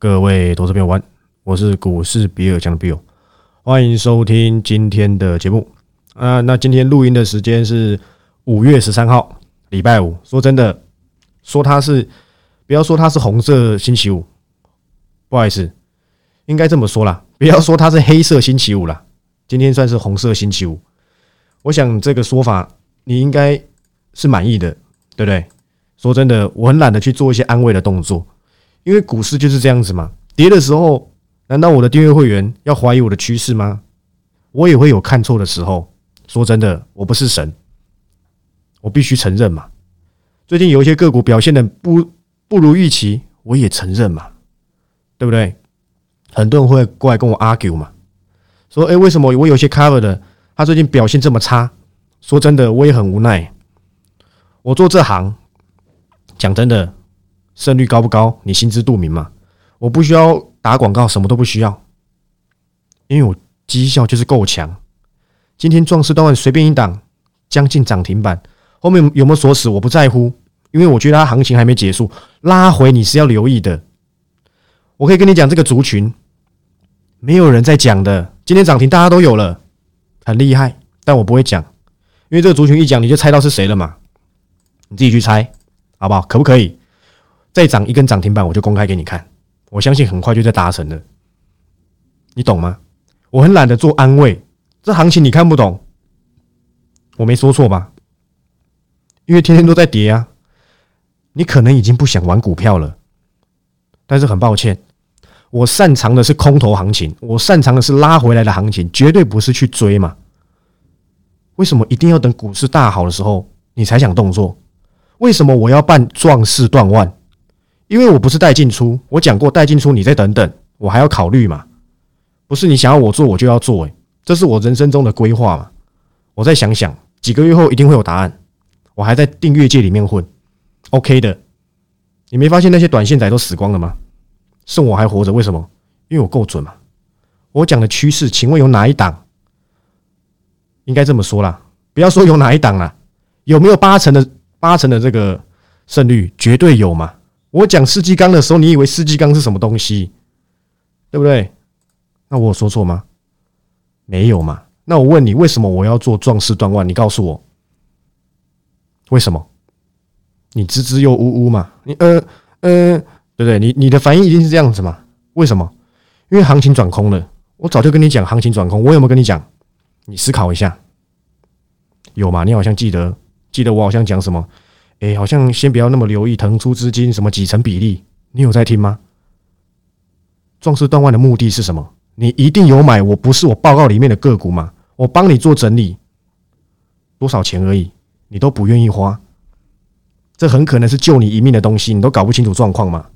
各位投资朋友，我是股市比尔强的 Bill，欢迎收听今天的节目啊。那今天录音的时间是五月十三号，礼拜五。说真的，说它是不要说它是红色星期五，不好意思，应该这么说啦，不要说它是黑色星期五啦，今天算是红色星期五。我想这个说法你应该是满意的，对不对？说真的，我很懒得去做一些安慰的动作。因为股市就是这样子嘛，跌的时候，难道我的订阅会员要怀疑我的趋势吗？我也会有看错的时候。说真的，我不是神，我必须承认嘛。最近有一些个股表现的不不如预期，我也承认嘛，对不对？很多人会过来跟我 argue 嘛，说：“哎，为什么我有些 cover 的，他最近表现这么差？”说真的，我也很无奈。我做这行，讲真的。胜率高不高？你心知肚明嘛。我不需要打广告，什么都不需要，因为我绩效就是够强。今天壮士断腕随便一档，将近涨停板，后面有没有锁死我不在乎，因为我觉得它行情还没结束，拉回你是要留意的。我可以跟你讲，这个族群没有人在讲的，今天涨停大家都有了，很厉害。但我不会讲，因为这个族群一讲你就猜到是谁了嘛。你自己去猜，好不好？可不可以？再涨一根涨停板，我就公开给你看。我相信很快就在达成了，你懂吗？我很懒得做安慰，这行情你看不懂，我没说错吧？因为天天都在跌啊，你可能已经不想玩股票了。但是很抱歉，我擅长的是空头行情，我擅长的是拉回来的行情，绝对不是去追嘛。为什么一定要等股市大好的时候你才想动作？为什么我要办壮士断腕？因为我不是带进出，我讲过带进出，你再等等，我还要考虑嘛。不是你想要我做，我就要做，诶，这是我人生中的规划嘛。我再想想，几个月后一定会有答案。我还在订阅界里面混，OK 的。你没发现那些短线仔都死光了吗？剩我还活着，为什么？因为我够准嘛。我讲的趋势，请问有哪一档？应该这么说啦，不要说有哪一档啦，有没有八成的八成的这个胜率？绝对有嘛。我讲世纪钢的时候，你以为世纪钢是什么东西？对不对？那我有说错吗？没有嘛？那我问你，为什么我要做壮士断腕？你告诉我，为什么？你支支又吾吾嘛？你呃呃，对不对？你你的反应一定是这样子嘛？为什么？因为行情转空了。我早就跟你讲行情转空，我有没有跟你讲？你思考一下，有吗？你好像记得，记得我好像讲什么？哎，好像先不要那么留意腾出资金什么几成比例，你有在听吗？壮士断腕的目的是什么？你一定有买，我不是我报告里面的个股吗？我帮你做整理，多少钱而已，你都不愿意花，这很可能是救你一命的东西，你都搞不清楚状况嘛，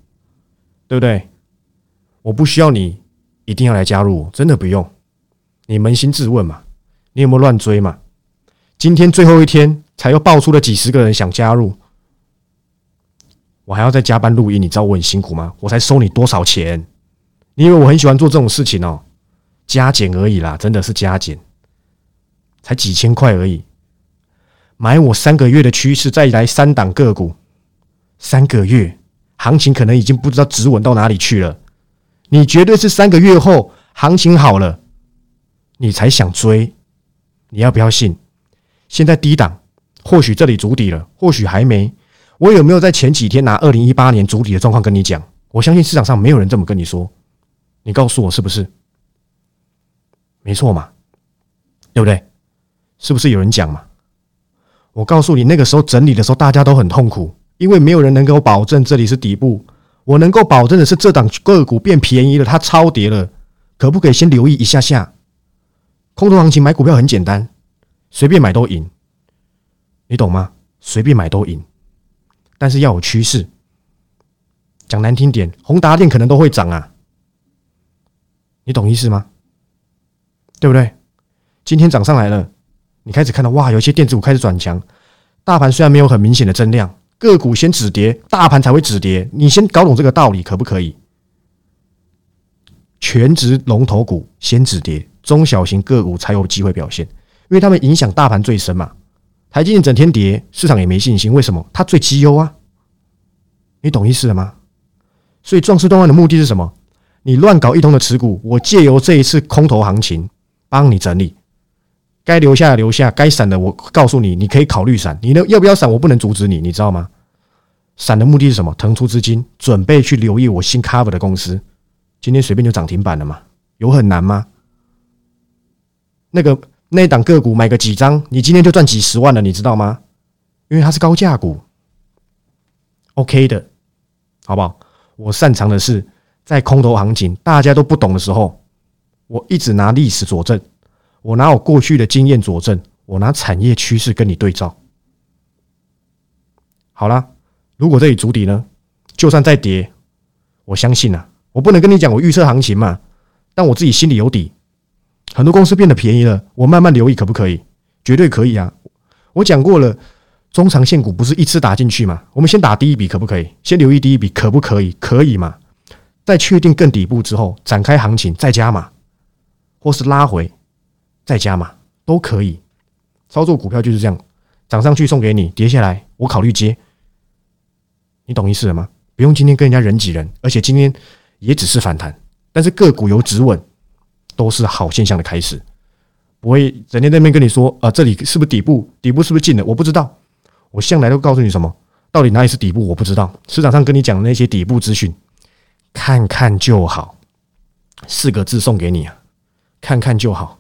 对不对？我不需要你一定要来加入，真的不用，你扪心自问嘛，你有没有乱追嘛？今天最后一天。才又爆出了几十个人想加入，我还要再加班录音，你知道我很辛苦吗？我才收你多少钱？你以为我很喜欢做这种事情哦？加减而已啦，真的是加减，才几千块而已。买我三个月的趋势，再来三档个股，三个月行情可能已经不知道止稳到哪里去了。你绝对是三个月后行情好了，你才想追，你要不要信？现在低档。或许这里筑底了，或许还没。我有没有在前几天拿二零一八年筑底的状况跟你讲？我相信市场上没有人这么跟你说。你告诉我是不是？没错嘛，对不对？是不是有人讲嘛？我告诉你，那个时候整理的时候，大家都很痛苦，因为没有人能够保证这里是底部。我能够保证的是，这档个股变便宜了，它超跌了，可不可以先留意一下下？空头行情买股票很简单，随便买都赢。你懂吗？随便买都赢，但是要有趋势。讲难听点，宏达电可能都会涨啊。你懂意思吗？对不对？今天涨上来了，你开始看到哇，有些电子股开始转强。大盘虽然没有很明显的增量，个股先止跌，大盘才会止跌。你先搞懂这个道理，可不可以？全职龙头股先止跌，中小型个股才有机会表现，因为他们影响大盘最深嘛。台积电整天跌，市场也没信心。为什么？它最绩优啊！你懂意思了吗？所以壮士断腕的目的是什么？你乱搞一通的持股，我借由这一次空头行情帮你整理，该留下的留下，该闪的我告诉你，你可以考虑闪。你呢要不要闪？我不能阻止你，你知道吗？闪的目的是什么？腾出资金，准备去留意我新 cover 的公司。今天随便就涨停板了嘛？有很难吗？那个那档个股买个几张，你今天就赚几十万了，你知道吗？因为它是高价股，OK 的，好不好？我擅长的是在空头行情大家都不懂的时候，我一直拿历史佐证，我拿我过去的经验佐证，我拿产业趋势跟你对照。好啦，如果这里筑底呢，就算再跌，我相信啊，我不能跟你讲我预测行情嘛，但我自己心里有底。很多公司变得便宜了，我慢慢留意可不可以？绝对可以啊！我讲过了，中长线股不是一次打进去嘛？我们先打第一笔可不可以？先留意第一笔可不可以？可以嘛？在确定更底部之后，展开行情再加码，或是拉回再加码都可以。操作股票就是这样，涨上去送给你，跌下来我考虑接。你懂意思了吗？不用今天跟人家人挤人，而且今天也只是反弹，但是个股有止稳。都是好现象的开始，不会整天在那边跟你说啊，这里是不是底部？底部是不是进了？我不知道，我向来都告诉你什么，到底哪里是底部？我不知道。市场上跟你讲的那些底部资讯，看看就好，四个字送给你啊，看看就好，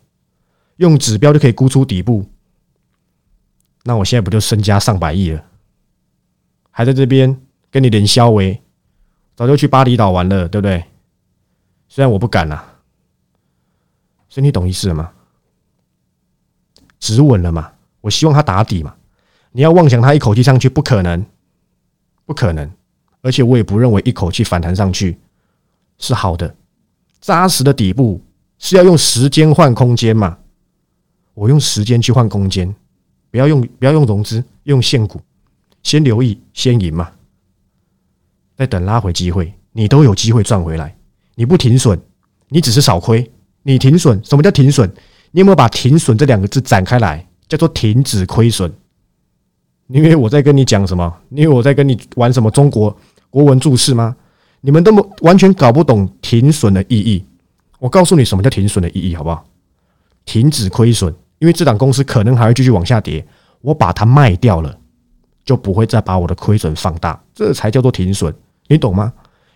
用指标就可以估出底部。那我现在不就身家上百亿了？还在这边跟你连消维，早就去巴厘岛玩了，对不对？虽然我不敢啊。所以你懂意思了吗？止稳了嘛？我希望它打底嘛？你要妄想它一口气上去，不可能，不可能。而且我也不认为一口气反弹上去是好的。扎实的底部是要用时间换空间嘛？我用时间去换空间，不要用不要用融资，用现股，先留意先赢嘛。再等拉回机会，你都有机会赚回来。你不停损，你只是少亏。你停损？什么叫停损？你有没有把“停损”这两个字展开来？叫做停止亏损。因为我在跟你讲什么？因为我在跟你玩什么中国国文注释吗？你们都完全搞不懂停损的意义。我告诉你什么叫停损的意义，好不好？停止亏损，因为这档公司可能还会继续往下跌，我把它卖掉了，就不会再把我的亏损放大，这才叫做停损。你懂吗？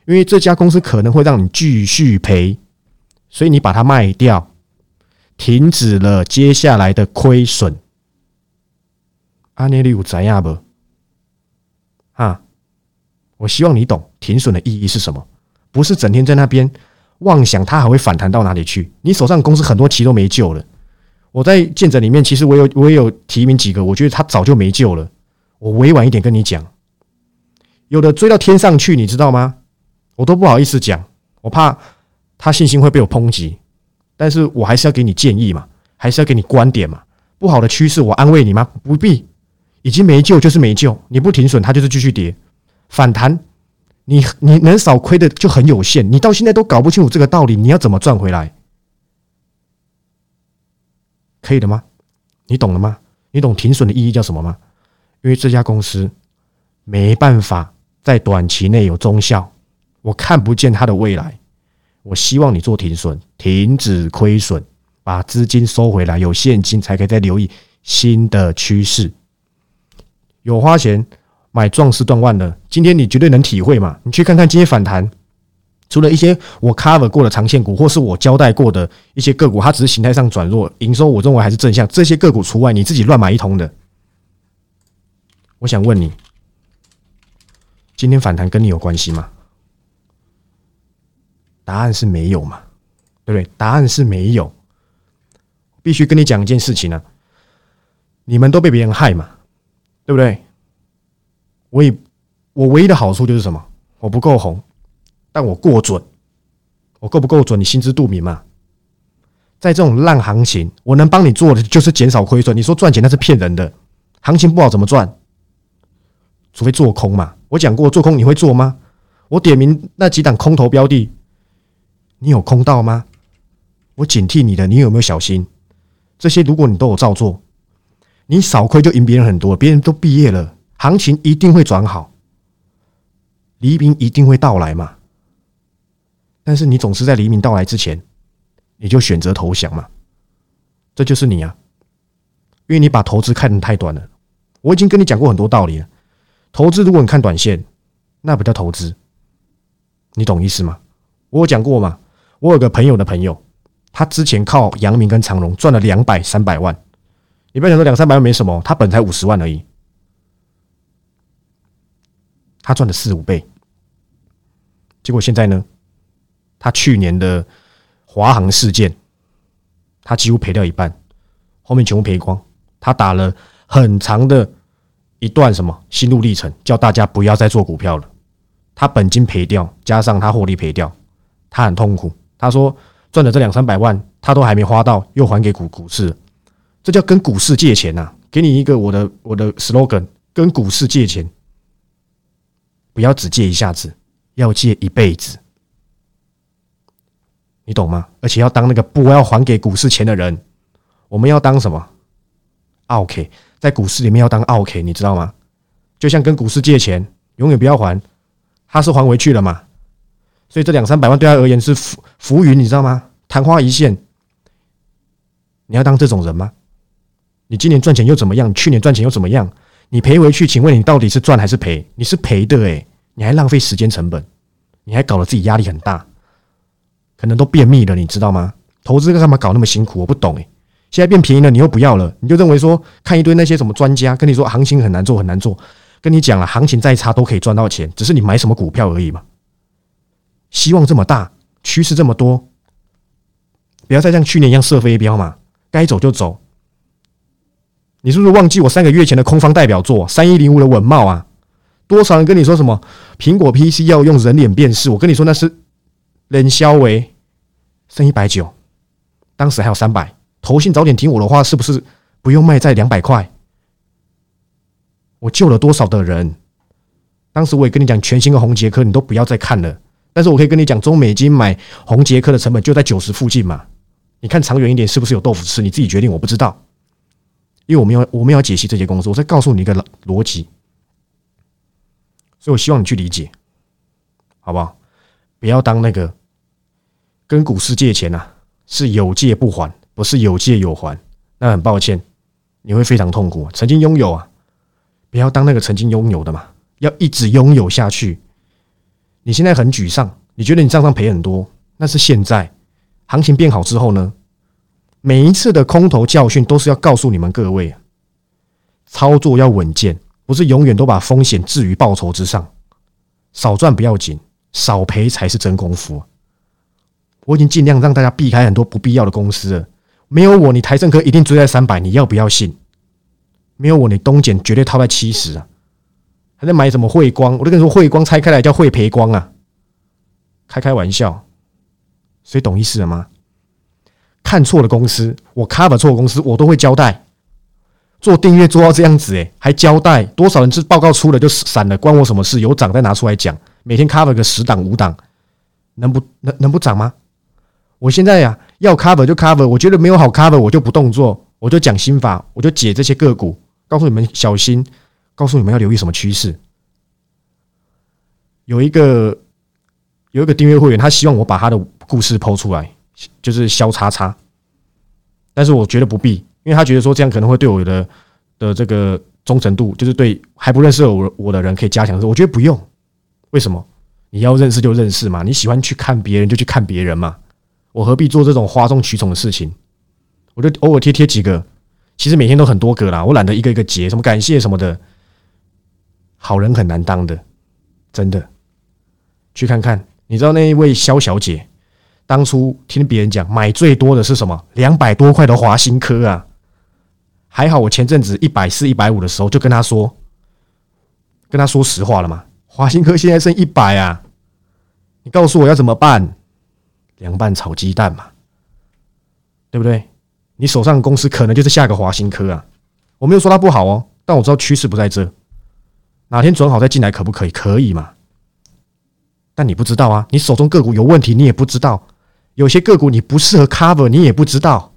因为这家公司可能会让你继续赔。所以你把它卖掉，停止了接下来的亏损。阿内利有怎样不？啊，我希望你懂停损的意义是什么，不是整天在那边妄想它还会反弹到哪里去。你手上公司很多期都没救了。我在见证里面，其实我有我也有提名几个，我觉得他早就没救了。我委婉一点跟你讲，有的追到天上去，你知道吗？我都不好意思讲，我怕。他信心会被我抨击，但是我还是要给你建议嘛，还是要给你观点嘛。不好的趋势，我安慰你吗？不必，已经没救就是没救。你不停损，它就是继续跌。反弹，你你能少亏的就很有限。你到现在都搞不清楚这个道理，你要怎么赚回来？可以的吗？你懂了吗？你懂停损的意义叫什么吗？因为这家公司没办法在短期内有中效，我看不见它的未来。我希望你做停损，停止亏损，把资金收回来，有现金才可以再留意新的趋势。有花钱买壮士断腕的，今天你绝对能体会嘛？你去看看今天反弹，除了一些我 cover 过的长线股，或是我交代过的一些个股，它只是形态上转弱，营收我认为还是正向。这些个股除外，你自己乱买一通的。我想问你，今天反弹跟你有关系吗？答案是没有嘛，对不对？答案是没有。必须跟你讲一件事情呢，你们都被别人害嘛，对不对？我也我唯一的好处就是什么？我不够红，但我过准。我够不够准？你心知肚明嘛。在这种烂行情，我能帮你做的就是减少亏损。你说赚钱那是骗人的，行情不好怎么赚？除非做空嘛。我讲过做空你会做吗？我点名那几档空头标的。你有空到吗？我警惕你的，你有没有小心？这些如果你都有照做，你少亏就赢别人很多。别人都毕业了，行情一定会转好，黎明一定会到来嘛。但是你总是在黎明到来之前，你就选择投降嘛？这就是你啊，因为你把投资看得太短了。我已经跟你讲过很多道理了，投资如果你看短线，那不叫投资，你懂意思吗？我讲过嘛，我有个朋友的朋友，他之前靠阳明跟长荣赚了两百三百万，你不要想说两三百万没什么，他本才五十万而已，他赚了四五倍，结果现在呢？他去年的华航事件，他几乎赔掉一半，后面全部赔光。他打了很长的一段什么心路历程，叫大家不要再做股票了。他本金赔掉，加上他获利赔掉，他很痛苦。他说赚了这两三百万，他都还没花到，又还给股股市，这叫跟股市借钱呐！给你一个我的我的 slogan：跟股市借钱，不要只借一下子，要借一辈子。你懂吗？而且要当那个不要还给股市钱的人，我们要当什么？OK，在股市里面要当 OK，你知道吗？就像跟股市借钱，永远不要还，他是还回去了嘛？所以这两三百万对他而言是浮浮云，你知道吗？昙花一现。你要当这种人吗？你今年赚钱又怎么样？去年赚钱又怎么样？你赔回去，请问你到底是赚还是赔？你是赔的诶，你还浪费时间成本，你还搞得自己压力很大。可能都便秘了，你知道吗？投资干嘛搞那么辛苦？我不懂诶。现在变便宜了，你又不要了，你就认为说看一堆那些什么专家跟你说行情很难做很难做，跟你讲了行情再差都可以赚到钱，只是你买什么股票而已嘛。希望这么大，趋势这么多，不要再像去年一样设飞镖嘛，该走就走。你是不是忘记我三个月前的空方代表作三一零五的稳茂啊？多少人跟你说什么苹果 PC 要用人脸辨识？我跟你说那是。冷销为剩一百九，当时还有三百。投信早点听我的话，是不是不用卖在两百块？我救了多少的人？当时我也跟你讲，全新的红杰科你都不要再看了。但是我可以跟你讲，中美金买红杰科的成本就在九十附近嘛。你看长远一点，是不是有豆腐吃？你自己决定，我不知道。因为我们要我们要解析这些公司，我再告诉你一个逻辑。所以我希望你去理解，好不好？不要当那个跟股市借钱呐，是有借不还，不是有借有还。那很抱歉，你会非常痛苦。曾经拥有啊，不要当那个曾经拥有的嘛，要一直拥有下去。你现在很沮丧，你觉得你账上赔很多，那是现在行情变好之后呢？每一次的空头教训都是要告诉你们各位，操作要稳健，不是永远都把风险置于报酬之上，少赚不要紧。少赔才是真功夫。我已经尽量让大家避开很多不必要的公司了。没有我，你台盛科一定追在三百，你要不要信？没有我，你东碱绝对套在七十啊！还在买什么汇光？我都跟你说，汇光拆开来叫汇赔光啊！开开玩笑，所以懂意思了吗？看错了公司，我 cover 错公司，我都会交代。做订阅做到这样子，诶，还交代多少人是报告出了就散了，关我什么事？有涨再拿出来讲。每天 cover 个十档五档，能不能能不涨吗？我现在呀要 cover 就 cover，我觉得没有好 cover 我就不动作，我就讲心法，我就解这些个股，告诉你们小心，告诉你们要留意什么趋势。有一个有一个订阅会员，他希望我把他的故事抛出来，就是肖叉叉，但是我觉得不必，因为他觉得说这样可能会对我的的这个忠诚度，就是对还不认识我我的人可以加强。我觉得不用。为什么你要认识就认识嘛？你喜欢去看别人就去看别人嘛？我何必做这种哗众取宠的事情？我就偶尔贴贴几个，其实每天都很多个啦。我懒得一个一个截，什么感谢什么的。好人很难当的，真的。去看看，你知道那一位肖小姐，当初听别人讲买最多的是什么？两百多块的华新科啊！还好我前阵子一百四、一百五的时候就跟她说，跟她说实话了嘛。华兴科现在剩一百啊！你告诉我要怎么办？凉拌炒鸡蛋嘛，对不对？你手上的公司可能就是下个华兴科啊！我没有说它不好哦，但我知道趋势不在这。哪天准好再进来可不可以？可以嘛？但你不知道啊！你手中个股有问题，你也不知道。有些个股你不适合 cover，你也不知道。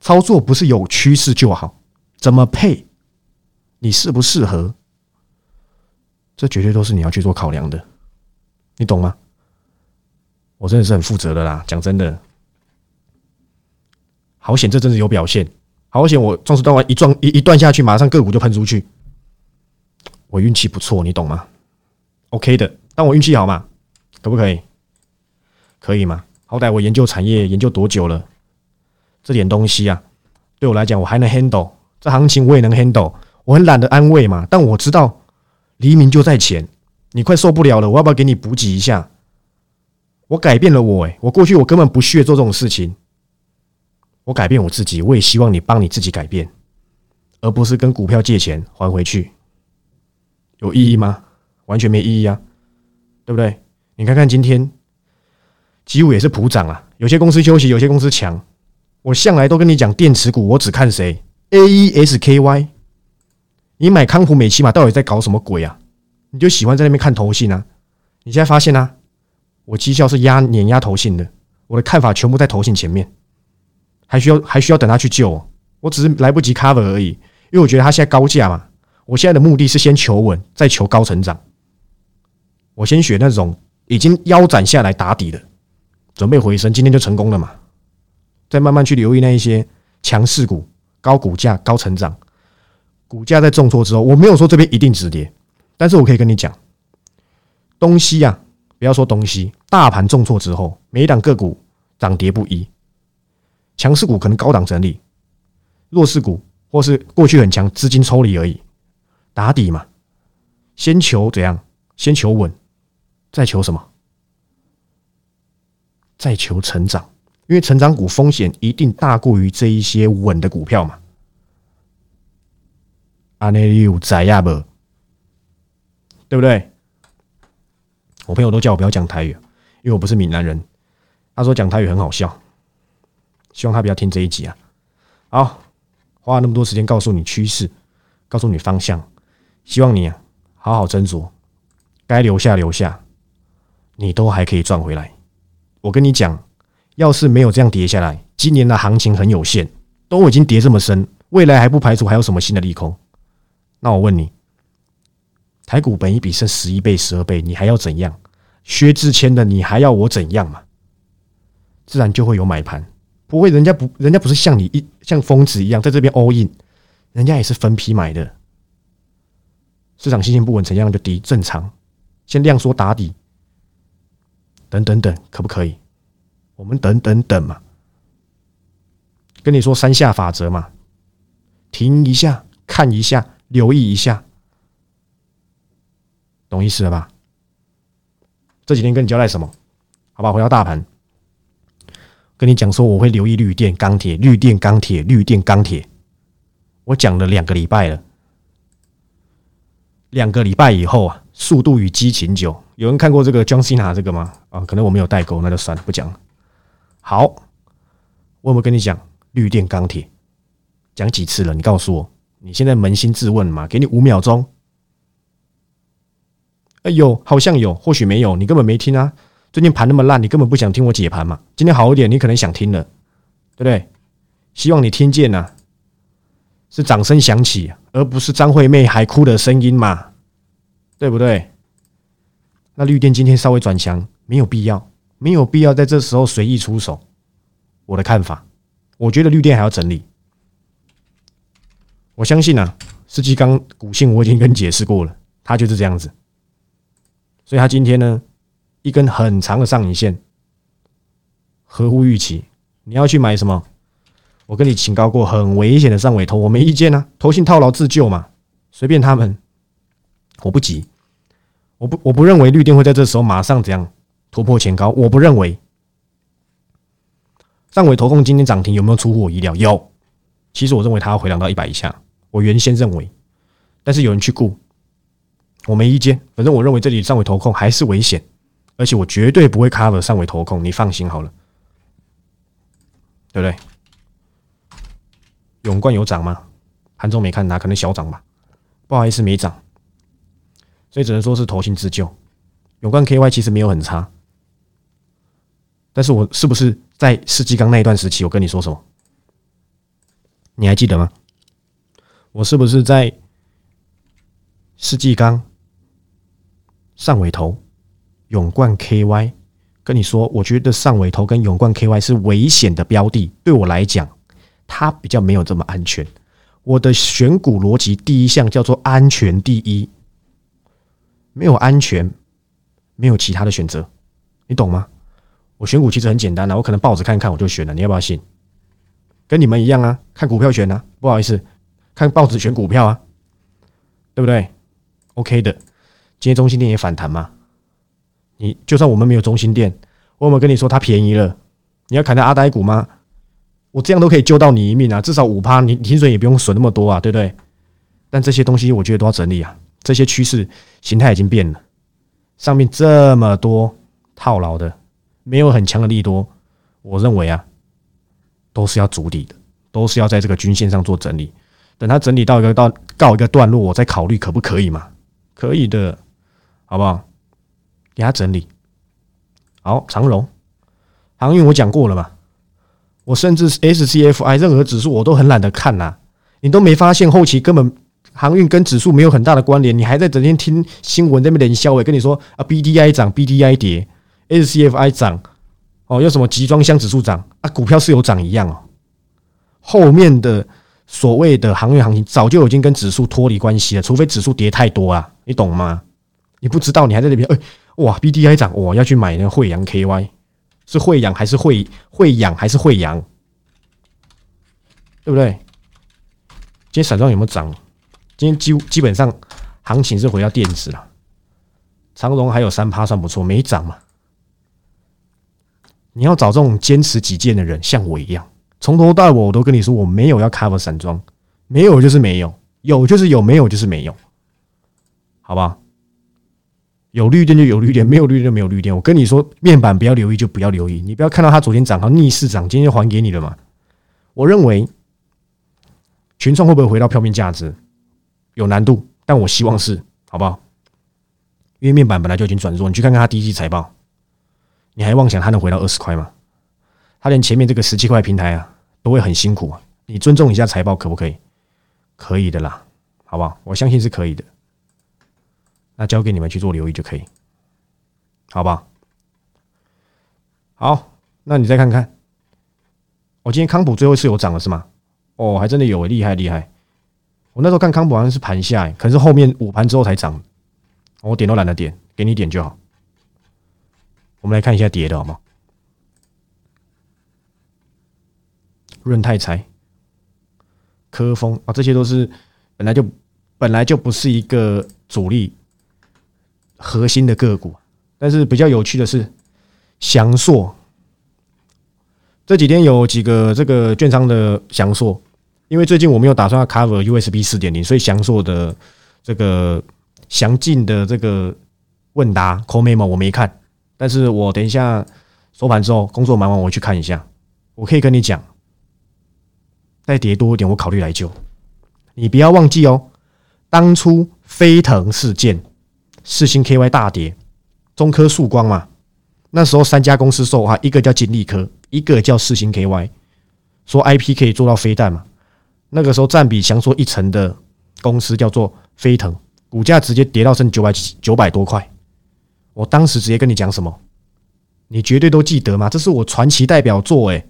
操作不是有趋势就好，怎么配？你适不适合？这绝对都是你要去做考量的，你懂吗？我真的是很负责的啦。讲真的，好险这阵子有表现，好险我壮士断腕一撞一一断下去，马上个股就喷出去。我运气不错，你懂吗？OK 的，但我运气好嘛？可不可以？可以吗？好歹我研究产业研究多久了？这点东西啊，对我来讲我还能 handle，这行情我也能 handle。我很懒得安慰嘛，但我知道黎明就在前，你快受不了了，我要不要给你补给一下？我改变了我，诶，我过去我根本不屑做这种事情，我改变我自己，我也希望你帮你自己改变，而不是跟股票借钱还回去，有意义吗？完全没意义啊，对不对？你看看今天，几乎也是普涨啊，有些公司休息，有些公司强。我向来都跟你讲电池股，我只看谁？A E S K Y。你买康普美奇嘛到底在搞什么鬼啊？你就喜欢在那边看头信啊？你现在发现啊，我绩效是压碾压头信的，我的看法全部在头信前面，还需要还需要等他去救，我只是来不及 cover 而已，因为我觉得他现在高价嘛，我现在的目的是先求稳，再求高成长。我先选那种已经腰斩下来打底的，准备回升，今天就成功了嘛？再慢慢去留意那一些强势股、高股价、高成长。股价在重挫之后，我没有说这边一定止跌，但是我可以跟你讲，东西啊，不要说东西，大盘重挫之后，每一档个股涨跌不一，强势股可能高档整理，弱势股或是过去很强，资金抽离而已，打底嘛，先求怎样？先求稳，再求什么？再求成长，因为成长股风险一定大过于这一些稳的股票嘛。阿内有在呀不？对不对？我朋友都叫我不要讲台语，因为我不是闽南人。他说讲台语很好笑，希望他不要听这一集啊。好，花了那么多时间告诉你趋势，告诉你方向，希望你好好斟酌，该留下留下，你都还可以赚回来。我跟你讲，要是没有这样跌下来，今年的行情很有限，都已经跌这么深，未来还不排除还有什么新的利空。那我问你，台股本一比剩十一倍、十二倍，你还要怎样？薛之谦的，你还要我怎样嘛？自然就会有买盘，不会，人家不，人家不是像你一像疯子一样在这边 all in，人家也是分批买的。市场信心不稳，成交量就低，正常。先量缩打底，等等等，可不可以？我们等等等嘛。跟你说三下法则嘛，停一下，看一下。留意一下，懂意思了吧？这几天跟你交代什么？好吧，回到大盘，跟你讲说我会留意绿电、钢铁、绿电、钢铁、绿电、钢铁。我讲了两个礼拜了，两个礼拜以后啊，《速度与激情九》有人看过这个 John Cena 这个吗？啊，可能我没有代沟，那就算了，不讲了。好，我有没有跟你讲绿电、钢铁？讲几次了？你告诉我。你现在扪心自问嘛？给你五秒钟。哎有，好像有，或许没有，你根本没听啊。最近盘那么烂，你根本不想听我解盘嘛。今天好一点，你可能想听了，对不对？希望你听见呐，是掌声响起，而不是张惠妹海哭的声音嘛，对不对？那绿电今天稍微转强，没有必要，没有必要在这时候随意出手。我的看法，我觉得绿电还要整理。我相信啊，世纪刚股性我已经跟你解释过了，它就是这样子。所以它今天呢，一根很长的上影线，合乎预期。你要去买什么？我跟你警告过，很危险的上尾头，我没意见啊。投信套牢自救嘛，随便他们。我不急，我不我不认为绿电会在这时候马上怎样突破前高，我不认为。上尾投控今天涨停有没有出乎我意料？有。其实我认为它要回档到一百以下，我原先认为，但是有人去顾，我没意见。反正我认为这里上尾投控还是危险，而且我绝对不会 cover 上尾投控，你放心好了，对不对？永冠有涨吗？盘中没看它，可能小涨吧，不好意思没涨，所以只能说是投信自救。永冠 KY 其实没有很差，但是我是不是在世纪刚那一段时期，我跟你说什么？你还记得吗？我是不是在世纪钢、上尾头、永冠 KY 跟你说，我觉得上尾头跟永冠 KY 是危险的标的，对我来讲，它比较没有这么安全。我的选股逻辑第一项叫做安全第一，没有安全，没有其他的选择，你懂吗？我选股其实很简单的，我可能报纸看看我就选了，你要不要信？跟你们一样啊，看股票选啊，不好意思，看报纸选股票啊，对不对？OK 的，今天中心店也反弹嘛？你就算我们没有中心店，我有没有跟你说它便宜了？你要砍掉阿呆股吗？我这样都可以救到你一命啊！至少五趴，你停水也不用损那么多啊，对不对？但这些东西我觉得都要整理啊。这些趋势形态已经变了，上面这么多套牢的，没有很强的利多，我认为啊，都是要筑底的，都是要在这个均线上做整理。等它整理到一个到告一个段落，我再考虑可不可以嘛？可以的，好不好？给它整理好。长荣航运我讲过了嘛？我甚至 SCFI 任何指数我都很懒得看呐，你都没发现后期根本航运跟指数没有很大的关联，你还在整天听新闻那边连销，我跟你说啊，BDI 涨，BDI 跌，SCFI 涨，哦，有什么集装箱指数涨啊，股票是有涨一样哦。后面的所谓的航运行情早就已经跟指数脱离关系了，除非指数跌太多啊，你懂吗？你不知道，你还在那边哎，哇，BDI 涨，我要去买那个惠阳 KY。是会养还是会会养还是会养，对不对？今天散装有没有涨？今天基基本上行情是回到电子了。长荣还有三趴算不错，没涨嘛。你要找这种坚持己见的人，像我一样，从头到尾我都跟你说，我没有要 cover 散装，没有就是没有，有就是有，没有就是没有，好吧？有绿电就有绿电，没有绿电就没有绿电。我跟你说，面板不要留意就不要留意。你不要看到它昨天涨，它逆势涨，今天就还给你了嘛？我认为群创会不会回到票面价值有难度，但我希望是，好不好？因为面板本来就已经转弱，你去看看它第一季财报，你还妄想它能回到二十块吗？它连前面这个十七块平台啊，都会很辛苦啊。你尊重一下财报可不可以？可以的啦，好不好？我相信是可以的。那交给你们去做留意就可以，好吧？好，那你再看看，我今天康普最后是有涨了是吗？哦，还真的有，厉害厉害！我那时候看康普好像是盘下，可是后面午盘之后才涨，我点都懒得点，给你点就好。我们来看一下跌的好吗？润泰财、科丰啊，这些都是本来就本来就不是一个主力。核心的个股，但是比较有趣的是，翔硕。这几天有几个这个券商的翔硕，因为最近我没有打算要 cover USB 四点零，所以翔硕的这个详尽的这个问答 call memo 我没看，但是我等一下收盘之后工作忙完我去看一下，我可以跟你讲，再跌多一点我考虑来救，你不要忘记哦，当初飞腾事件。四星 KY 大跌，中科曙光嘛，那时候三家公司受哈，一个叫金利科，一个叫四星 KY，说 IP 可以做到飞弹嘛。那个时候占比强说一成的公司叫做飞腾，股价直接跌到剩九百九百多块。我当时直接跟你讲什么，你绝对都记得吗？这是我传奇代表作诶，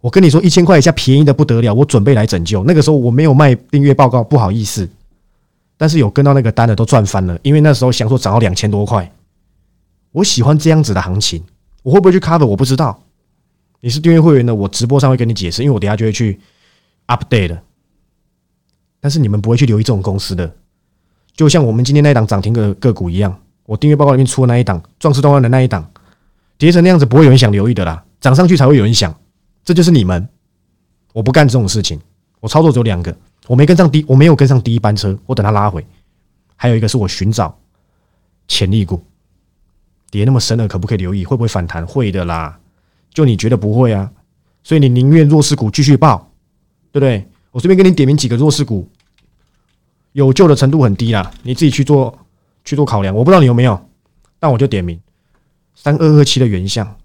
我跟你说一千块以下便宜的不得了，我准备来拯救。那个时候我没有卖订阅报告，不好意思。但是有跟到那个单的都赚翻了，因为那时候想说涨到两千多块，我喜欢这样子的行情，我会不会去 cover 我不知道。你是订阅会员的，我直播上会跟你解释，因为我等下就会去 update。但是你们不会去留意这种公司的，就像我们今天那一档涨停的个股一样，我订阅报告里面出的那一档壮士断腕的那一档，跌成那样子不会有人想留意的啦，涨上去才会有人想，这就是你们。我不干这种事情，我操作只有两个。我没跟上第，我没有跟上第一班车，我等他拉回。还有一个是我寻找潜力股，跌那么深了，可不可以留意？会不会反弹？会的啦。就你觉得不会啊？所以你宁愿弱势股继续爆，对不对？我随便给你点名几个弱势股，有救的程度很低啦，你自己去做去做考量。我不知道你有没有，但我就点名三二二七的原相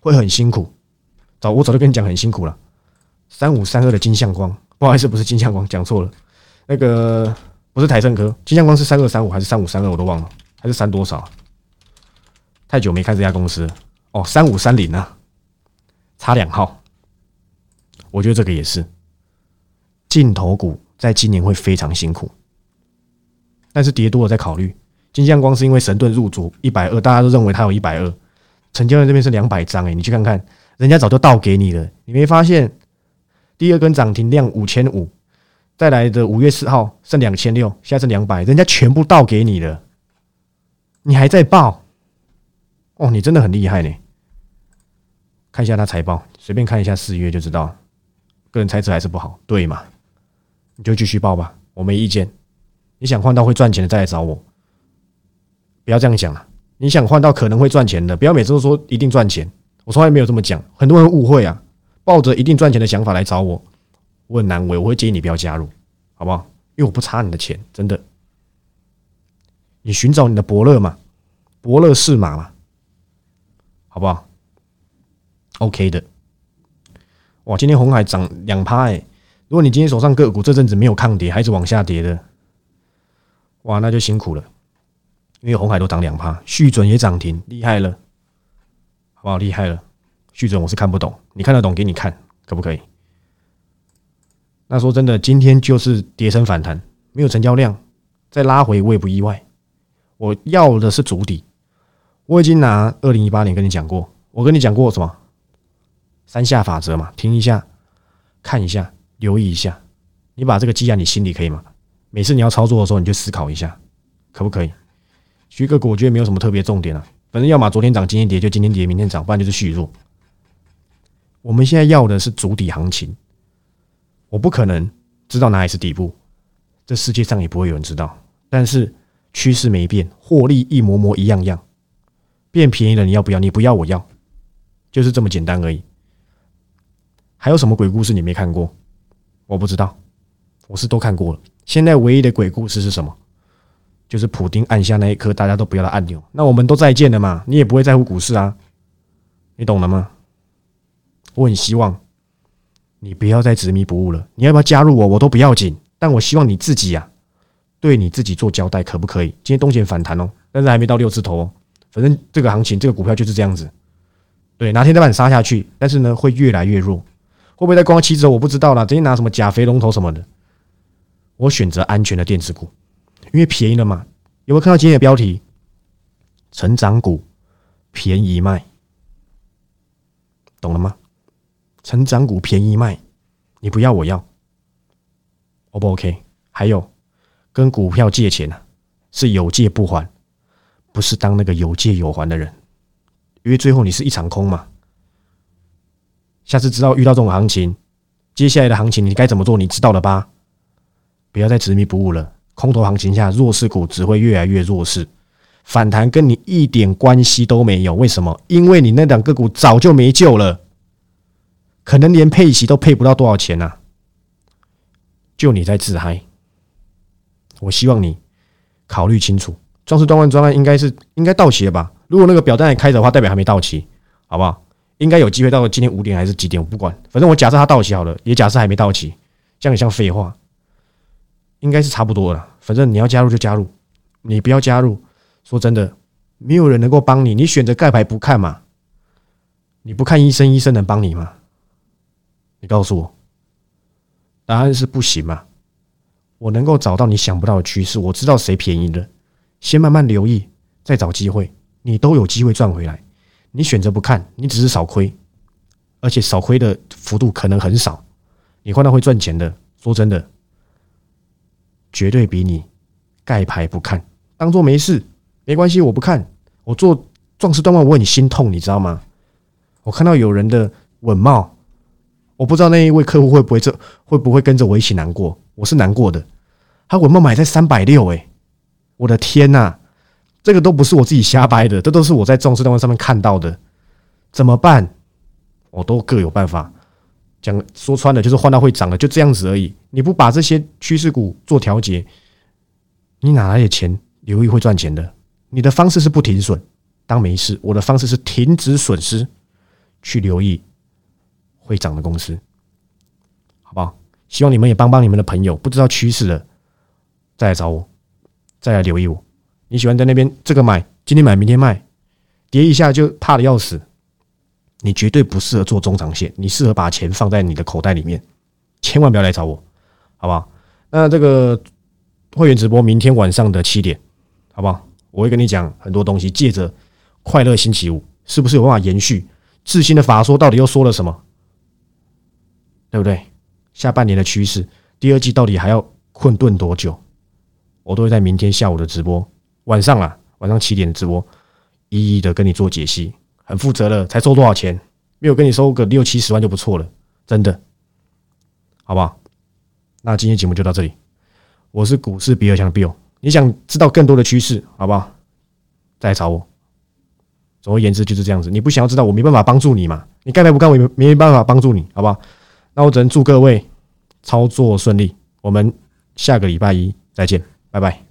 会很辛苦。早我早就跟你讲很辛苦了。三五三二的金相光。不好意思，不是金相光，讲错了。那个不是台盛科，金相光是三二三五还是三五三二，我都忘了，还是三多少？太久没看这家公司，哦，三五三零啊，差两号。我觉得这个也是，镜头股在今年会非常辛苦，但是跌多了再考虑。金相光是因为神盾入主一百二，大家都认为它有一百二，成交量这边是两百张，哎，你去看看，人家早就倒给你了，你没发现？第二根涨停量五千五，再来的五月四号剩两千六，现在剩两百，人家全部倒给你了，你还在报？哦，你真的很厉害呢！看一下他财报，随便看一下四月就知道。个人猜测还是不好，对嘛？你就继续报吧，我没意见。你想换到会赚钱的再来找我，不要这样讲了。你想换到可能会赚钱的，不要每次都说一定赚钱。我从来没有这么讲，很多人误会啊。抱着一定赚钱的想法来找我，我很难为，我会建议你不要加入，好不好？因为我不差你的钱，真的。你寻找你的伯乐嘛，伯乐是马嘛，好不好？OK 的。哇，今天红海涨两趴哎！如果你今天手上个股这阵子没有抗跌，还是往下跌的，哇，那就辛苦了。因为红海都涨两趴，续准也涨停，厉害了，好不好？厉害了。续准我是看不懂，你看得懂给你看，可不可以？那说真的，今天就是跌升反弹，没有成交量，再拉回我也不意外。我要的是主底，我已经拿二零一八年跟你讲过，我跟你讲过什么？三下法则嘛，听一下，看一下，留意一下，你把这个记在你心里可以吗？每次你要操作的时候，你就思考一下，可不可以？徐哥我觉得没有什么特别重点了，反正要么昨天涨，今天跌，就今天跌，明天涨，不然就是续弱。我们现在要的是主底行情，我不可能知道哪里是底部，这世界上也不会有人知道。但是趋势没变，获利一模模一样样，变便宜了你要不要？你不要我要，就是这么简单而已。还有什么鬼故事你没看过？我不知道，我是都看过了。现在唯一的鬼故事是什么？就是普丁按下那一颗大家都不要的按钮，那我们都再见了嘛？你也不会在乎股市啊？你懂了吗？我很希望你不要再执迷不悟了。你要不要加入我？我都不要紧，但我希望你自己呀，对你自己做交代，可不可以？今天东钱反弹哦，但是还没到六字头哦。反正这个行情，这个股票就是这样子。对，哪天再把你杀下去，但是呢，会越来越弱。会不会在光七折？我不知道啦。直接拿什么钾肥龙头什么的。我选择安全的电子股，因为便宜了嘛。有没有看到今天的标题？成长股便宜卖，懂了吗？成长股便宜卖，你不要我要，O 不 OK？还有跟股票借钱呢，是有借不还，不是当那个有借有还的人，因为最后你是一场空嘛。下次知道遇到这种行情，接下来的行情你该怎么做？你知道了吧？不要再执迷不悟了。空头行情下，弱势股只会越来越弱势，反弹跟你一点关系都没有。为什么？因为你那两个股早就没救了。可能连配息都配不到多少钱呐！就你在自嗨，我希望你考虑清楚。壮士断腕专案应该是应该到期了吧？如果那个表单还开着的话，代表还没到期，好不好？应该有机会到今天五点还是几点？我不管，反正我假设它到期好了，也假设还没到期，这样也像废话。应该是差不多了。反正你要加入就加入，你不要加入，说真的，没有人能够帮你。你选择盖牌不看嘛？你不看医生，医生能帮你吗？你告诉我，答案是不行嘛？我能够找到你想不到的趋势，我知道谁便宜了，先慢慢留意，再找机会，你都有机会赚回来。你选择不看，你只是少亏，而且少亏的幅度可能很少。你换到会赚钱的，说真的，绝对比你盖牌不看，当做没事，没关系，我不看。我做壮士断腕，我很心痛，你知道吗？我看到有人的稳帽。我不知道那一位客户会不会这会不会跟着我一起难过？我是难过的。他稳帽买在三百六，哎，我的天呐！这个都不是我自己瞎掰的，这都是我在重视单位上面看到的。怎么办？我都各有办法。讲说穿了就是换到会涨的，就这样子而已。你不把这些趋势股做调节，你哪来的钱留意会赚钱的？你的方式是不停损，当没事；我的方式是停止损失，去留意。会涨的公司，好不好？希望你们也帮帮你们的朋友，不知道趋势的，再来找我，再来留意我。你喜欢在那边这个买，今天买明天卖，跌一下就怕的要死，你绝对不适合做中长线，你适合把钱放在你的口袋里面，千万不要来找我，好不好？那这个会员直播明天晚上的七点，好不好？我会跟你讲很多东西，借着快乐星期五，是不是有办法延续？自信的法说到底又说了什么？对不对？下半年的趋势，第二季到底还要困顿多久？我都会在明天下午的直播，晚上啊，晚上七点直播，一一的跟你做解析。很负责了，才收多少钱？没有跟你收个六七十万就不错了，真的，好不好？那今天节目就到这里。我是股市比尔强 Bill，你想知道更多的趋势，好不好？再来找我。总而言之就是这样子。你不想要知道，我没办法帮助你嘛？你干才不干，我没没办法帮助你，好不好？那我只能祝各位操作顺利。我们下个礼拜一再见，拜拜。